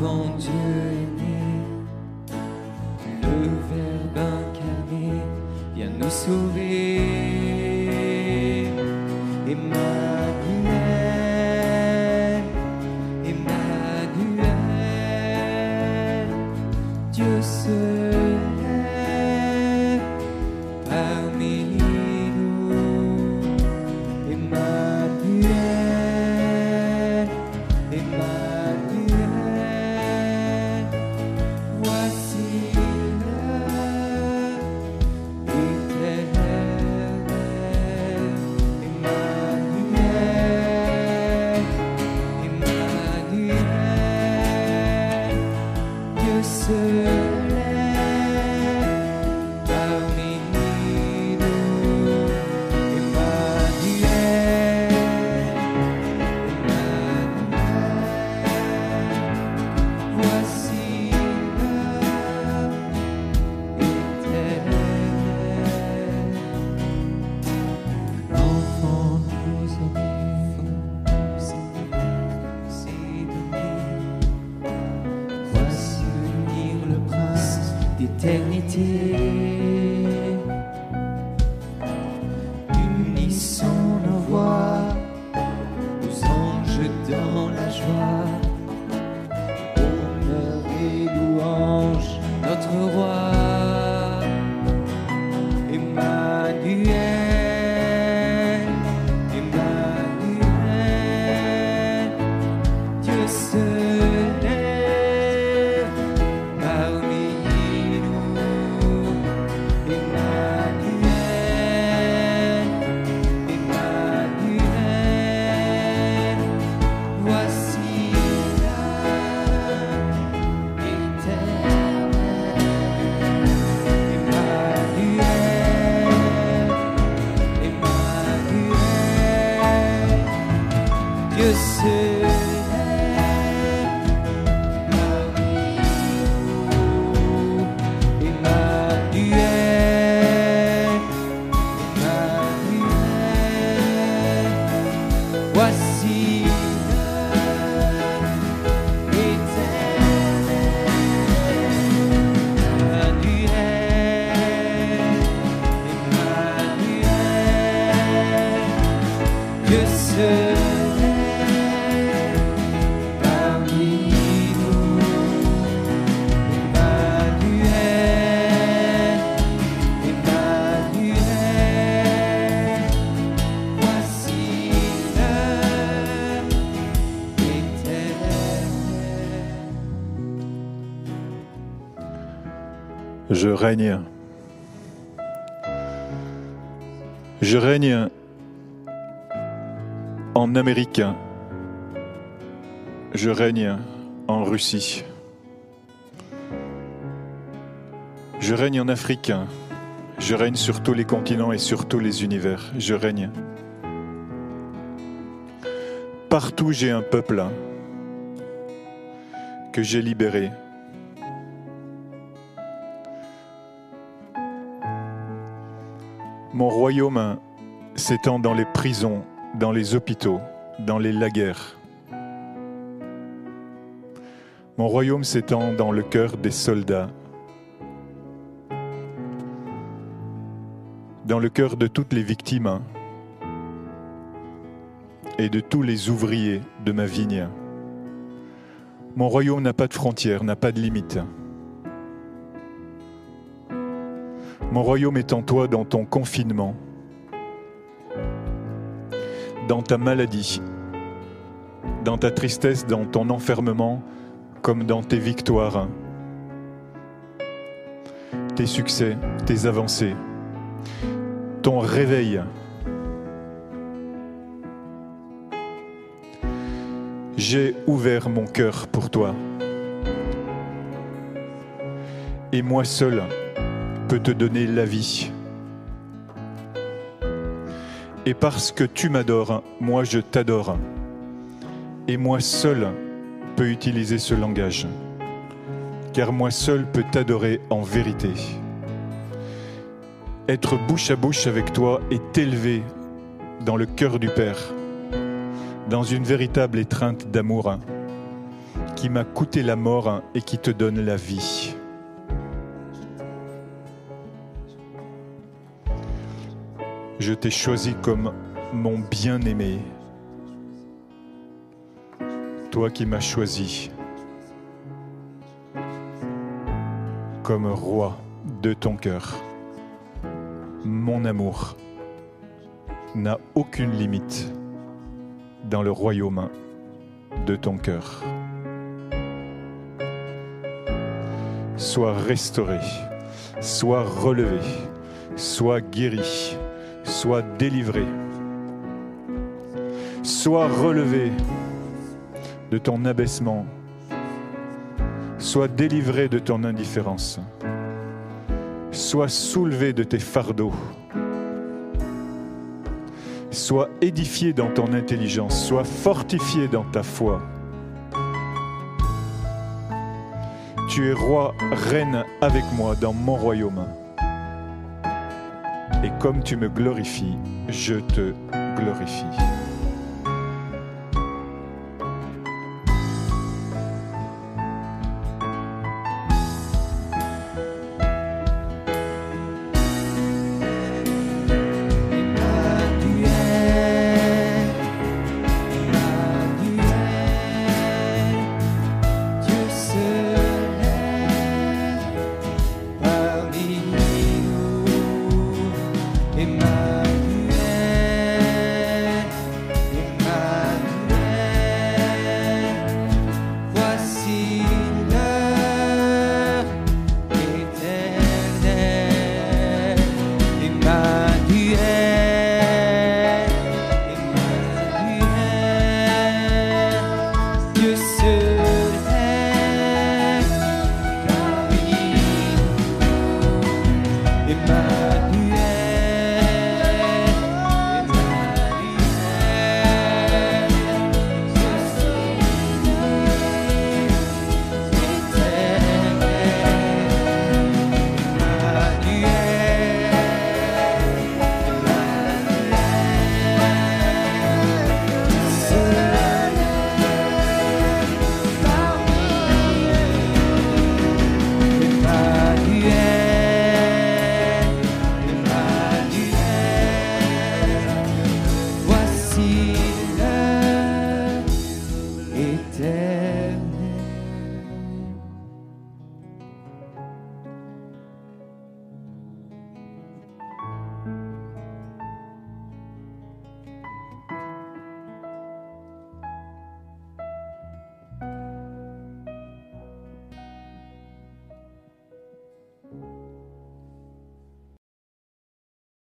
enfant Dieu est né, le Verbe incarné vient nous sauver. Emmanuel, Emmanuel, Dieu seul. did. Je règne. Je règne en Amérique. Je règne en Russie. Je règne en Afrique. Je règne sur tous les continents et sur tous les univers. Je règne. Partout j'ai un peuple que j'ai libéré. Mon royaume s'étend dans les prisons, dans les hôpitaux, dans les laguerres. Mon royaume s'étend dans le cœur des soldats, dans le cœur de toutes les victimes et de tous les ouvriers de ma vigne. Mon royaume n'a pas de frontières, n'a pas de limites. Mon royaume est en toi dans ton confinement, dans ta maladie, dans ta tristesse, dans ton enfermement, comme dans tes victoires, tes succès, tes avancées, ton réveil. J'ai ouvert mon cœur pour toi. Et moi seul te donner la vie. Et parce que tu m'adores, moi je t'adore. Et moi seul peux utiliser ce langage. Car moi seul peux t'adorer en vérité. Être bouche à bouche avec toi et t'élever dans le cœur du Père, dans une véritable étreinte d'amour qui m'a coûté la mort et qui te donne la vie. Je t'ai choisi comme mon bien-aimé, toi qui m'as choisi comme roi de ton cœur. Mon amour n'a aucune limite dans le royaume de ton cœur. Sois restauré, sois relevé, sois guéri, sois délivré, sois relevé de ton abaissement, sois délivré de ton indifférence, sois soulevé de tes fardeaux, sois édifié dans ton intelligence, sois fortifié dans ta foi. Tu es roi, reine avec moi dans mon royaume. Et comme tu me glorifies, je te glorifie.